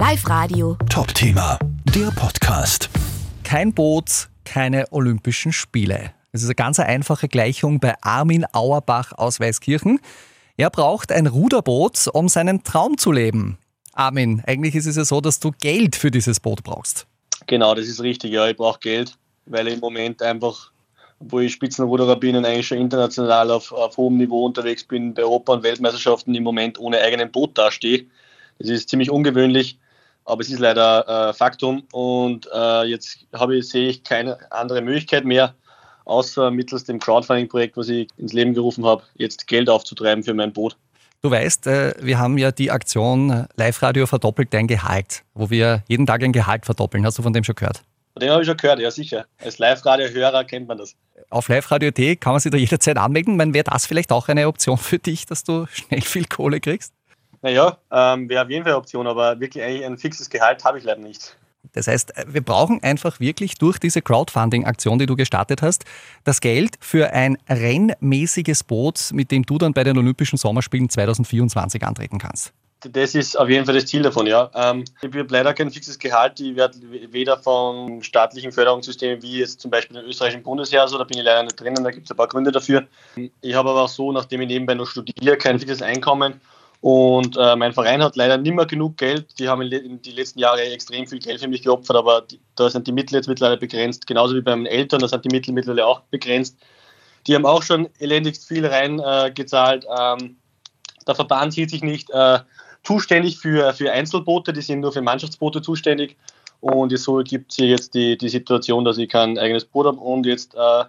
Live Radio. Top-Thema, der Podcast. Kein Boot, keine Olympischen Spiele. Das ist eine ganz einfache Gleichung bei Armin Auerbach aus Weißkirchen. Er braucht ein Ruderboot, um seinen Traum zu leben. Armin, eigentlich ist es ja so, dass du Geld für dieses Boot brauchst. Genau, das ist richtig. Ja, ich brauche Geld, weil ich im Moment einfach, wo ich Spitzenruderer bin und eigentlich schon international auf, auf hohem Niveau unterwegs bin, bei Europa- und Weltmeisterschaften im Moment ohne eigenen Boot dastehe. Das ist ziemlich ungewöhnlich, aber es ist leider äh, Faktum. Und äh, jetzt habe ich, sehe ich keine andere Möglichkeit mehr, außer mittels dem Crowdfunding-Projekt, was ich ins Leben gerufen habe, jetzt Geld aufzutreiben für mein Boot. Du weißt, äh, wir haben ja die Aktion Live-Radio verdoppelt dein Gehalt, wo wir jeden Tag ein Gehalt verdoppeln. Hast du von dem schon gehört? Von dem habe ich schon gehört, ja sicher. Als Live-Radio-Hörer kennt man das. Auf Live-Radio.at kann man sich da jederzeit anmelden. Wäre das vielleicht auch eine Option für dich, dass du schnell viel Kohle kriegst? Naja, ähm, wäre auf jeden Fall eine Option, aber wirklich eigentlich ein fixes Gehalt habe ich leider nicht. Das heißt, wir brauchen einfach wirklich durch diese Crowdfunding-Aktion, die du gestartet hast, das Geld für ein rennmäßiges Boot, mit dem du dann bei den Olympischen Sommerspielen 2024 antreten kannst. Das ist auf jeden Fall das Ziel davon, ja. Ähm, ich habe leider kein fixes Gehalt. Ich werde weder von staatlichen Förderungssystemen wie jetzt zum Beispiel dem österreichischen Bundesheer, so da bin ich leider nicht drinnen, da gibt es ein paar Gründe dafür. Ich habe aber auch so, nachdem ich nebenbei noch studiere, kein fixes Einkommen und äh, mein Verein hat leider nicht mehr genug Geld. Die haben in, in die letzten Jahre extrem viel Geld für mich geopfert, aber die, da sind die Mittel jetzt mittlerweile begrenzt. Genauso wie bei meinen Eltern, da sind die Mittel mittlerweile auch begrenzt. Die haben auch schon elendigst viel reingezahlt. Äh, ähm, der Verband sieht sich nicht äh, zuständig für, für Einzelboote, die sind nur für Mannschaftsboote zuständig. Und so gibt es hier jetzt die, die Situation, dass ich kein eigenes Boot habe und jetzt äh,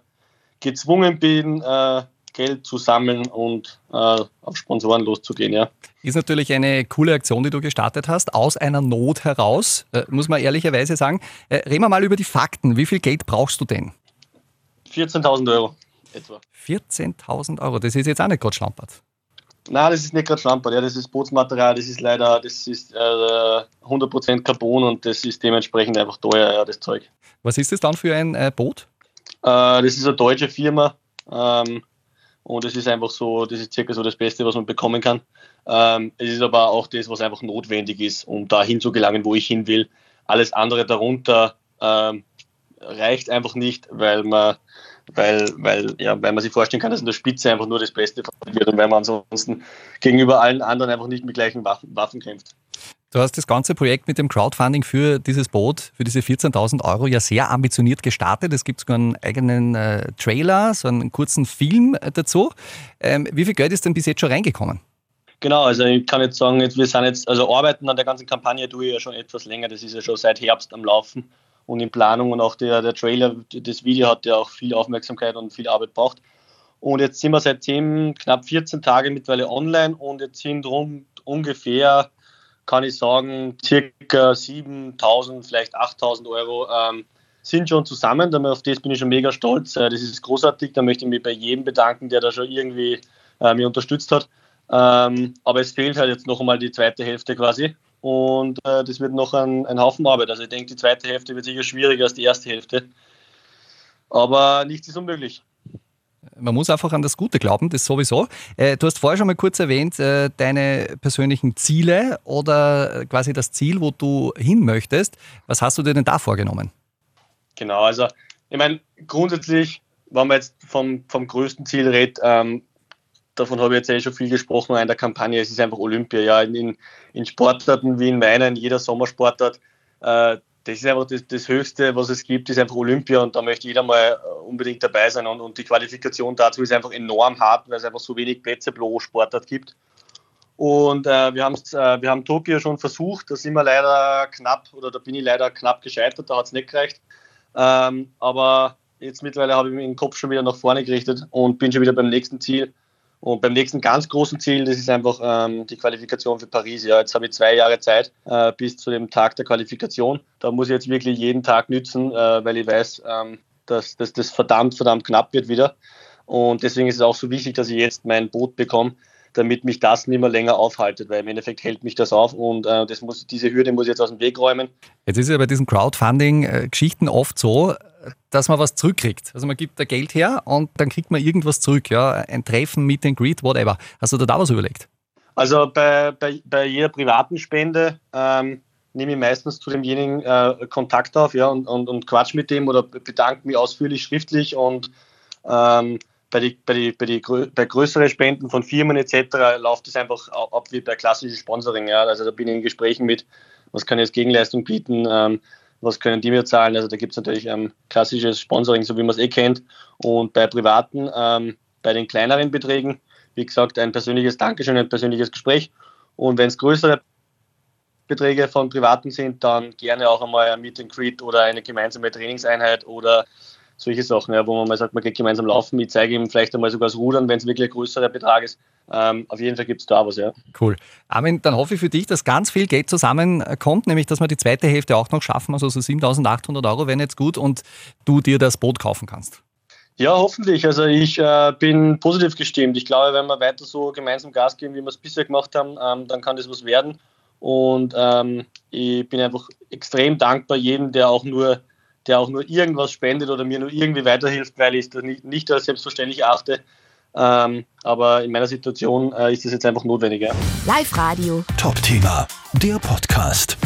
gezwungen bin, äh, Geld zu sammeln und äh, auf Sponsoren loszugehen. Ja. Ist natürlich eine coole Aktion, die du gestartet hast, aus einer Not heraus, äh, muss man ehrlicherweise sagen. Äh, reden wir mal über die Fakten. Wie viel Geld brauchst du denn? 14.000 Euro etwa. 14.000 Euro, das ist jetzt auch nicht gerade schlampert. Nein, das ist nicht gerade schlampert. Ja, das ist Bootsmaterial, das ist leider, das ist äh, 100% Carbon und das ist dementsprechend einfach teuer, ja, das Zeug. Was ist das dann für ein äh, Boot? Äh, das ist eine deutsche Firma. Ähm, und es ist einfach so, das ist circa so das Beste, was man bekommen kann. Ähm, es ist aber auch das, was einfach notwendig ist, um dahin zu gelangen, wo ich hin will. Alles andere darunter ähm, reicht einfach nicht, weil man, weil, weil, ja, weil man sich vorstellen kann, dass in der Spitze einfach nur das Beste wird und weil man ansonsten gegenüber allen anderen einfach nicht mit gleichen Waffen, Waffen kämpft. Du hast das ganze Projekt mit dem Crowdfunding für dieses Boot, für diese 14.000 Euro ja sehr ambitioniert gestartet. Es gibt sogar einen eigenen äh, Trailer, so einen kurzen Film äh, dazu. Ähm, wie viel Geld ist denn bis jetzt schon reingekommen? Genau, also ich kann jetzt sagen, wir sind jetzt, also arbeiten an der ganzen Kampagne tue ich ja schon etwas länger. Das ist ja schon seit Herbst am Laufen und in Planung und auch der, der Trailer, das Video hat ja auch viel Aufmerksamkeit und viel Arbeit braucht. Und jetzt sind wir seit 10, knapp 14 Tagen mittlerweile online und jetzt sind rund ungefähr kann ich sagen, circa 7.000, vielleicht 8.000 Euro ähm, sind schon zusammen. Auf das bin ich schon mega stolz. Äh, das ist großartig. Da möchte ich mich bei jedem bedanken, der da schon irgendwie äh, mich unterstützt hat. Ähm, aber es fehlt halt jetzt noch einmal die zweite Hälfte quasi. Und äh, das wird noch ein, ein Haufen Arbeit. Also ich denke, die zweite Hälfte wird sicher schwieriger als die erste Hälfte. Aber nichts ist unmöglich. Man muss einfach an das Gute glauben, das sowieso. Äh, du hast vorher schon mal kurz erwähnt, äh, deine persönlichen Ziele oder quasi das Ziel, wo du hin möchtest. Was hast du dir denn da vorgenommen? Genau, also ich meine, grundsätzlich, wenn man jetzt vom, vom größten Ziel redet, ähm, davon habe ich jetzt eh schon viel gesprochen in der Kampagne, es ist einfach Olympia. Ja, in, in Sportarten wie in meinen, jeder Sommersportart, äh, das ist einfach das, das, Höchste, was es gibt, ist einfach Olympia und da möchte jeder mal äh, unbedingt dabei sein und, und die Qualifikation dazu ist einfach enorm hart, weil es einfach so wenig Plätze pro Sportart gibt. Und äh, wir, äh, wir haben Tokio schon versucht, da sind wir leider knapp, oder da bin ich leider knapp gescheitert, da hat es nicht gereicht. Ähm, aber jetzt mittlerweile habe ich den Kopf schon wieder nach vorne gerichtet und bin schon wieder beim nächsten Ziel. Und beim nächsten ganz großen Ziel, das ist einfach ähm, die Qualifikation für Paris. Ja, jetzt habe ich zwei Jahre Zeit äh, bis zu dem Tag der Qualifikation. Da muss ich jetzt wirklich jeden Tag nützen, äh, weil ich weiß, ähm, dass, dass das verdammt, verdammt knapp wird wieder. Und deswegen ist es auch so wichtig, dass ich jetzt mein Boot bekomme, damit mich das nicht mehr länger aufhaltet, weil im Endeffekt hält mich das auf und äh, das muss, diese Hürde muss ich jetzt aus dem Weg räumen. Jetzt ist ja bei diesen Crowdfunding-Geschichten oft so, dass man was zurückkriegt. Also man gibt da Geld her und dann kriegt man irgendwas zurück, ja, ein Treffen, Meet and Greet, whatever. Hast du da da was überlegt? Also bei, bei, bei jeder privaten Spende ähm, nehme ich meistens zu demjenigen äh, Kontakt auf ja, und, und, und quatsch mit dem oder bedanke mich ausführlich schriftlich und ähm, bei, die, bei, die, bei, die, bei größeren Spenden von Firmen etc. läuft es einfach ab wie bei klassischem Sponsoring. Ja. Also da bin ich in Gesprächen mit, was kann ich als Gegenleistung bieten, ähm, was können die mir zahlen. Also da gibt es natürlich ähm, klassisches Sponsoring, so wie man es eh kennt. Und bei privaten, ähm, bei den kleineren Beträgen, wie gesagt, ein persönliches Dankeschön, ein persönliches Gespräch. Und wenn es größere Beträge von Privaten sind, dann gerne auch einmal ein Meet and Greet oder eine gemeinsame Trainingseinheit oder solche Sachen, ja, wo man mal sagt, man geht gemeinsam laufen. Ich zeige ihm vielleicht einmal sogar das Rudern, wenn es wirklich ein größerer Betrag ist. Ähm, auf jeden Fall gibt es da was, ja. Cool. Armin, dann hoffe ich für dich, dass ganz viel Geld zusammenkommt, nämlich dass wir die zweite Hälfte auch noch schaffen, also so 7.800 Euro wären jetzt gut und du dir das Boot kaufen kannst. Ja, hoffentlich. Also ich äh, bin positiv gestimmt. Ich glaube, wenn wir weiter so gemeinsam Gas geben, wie wir es bisher gemacht haben, ähm, dann kann das was werden. Und ähm, ich bin einfach extrem dankbar jedem, der auch nur der auch nur irgendwas spendet oder mir nur irgendwie weiterhilft, weil ich das nicht, nicht als selbstverständlich achte. Ähm, aber in meiner Situation äh, ist das jetzt einfach notwendig. Ja. Live Radio. Top Thema, der Podcast.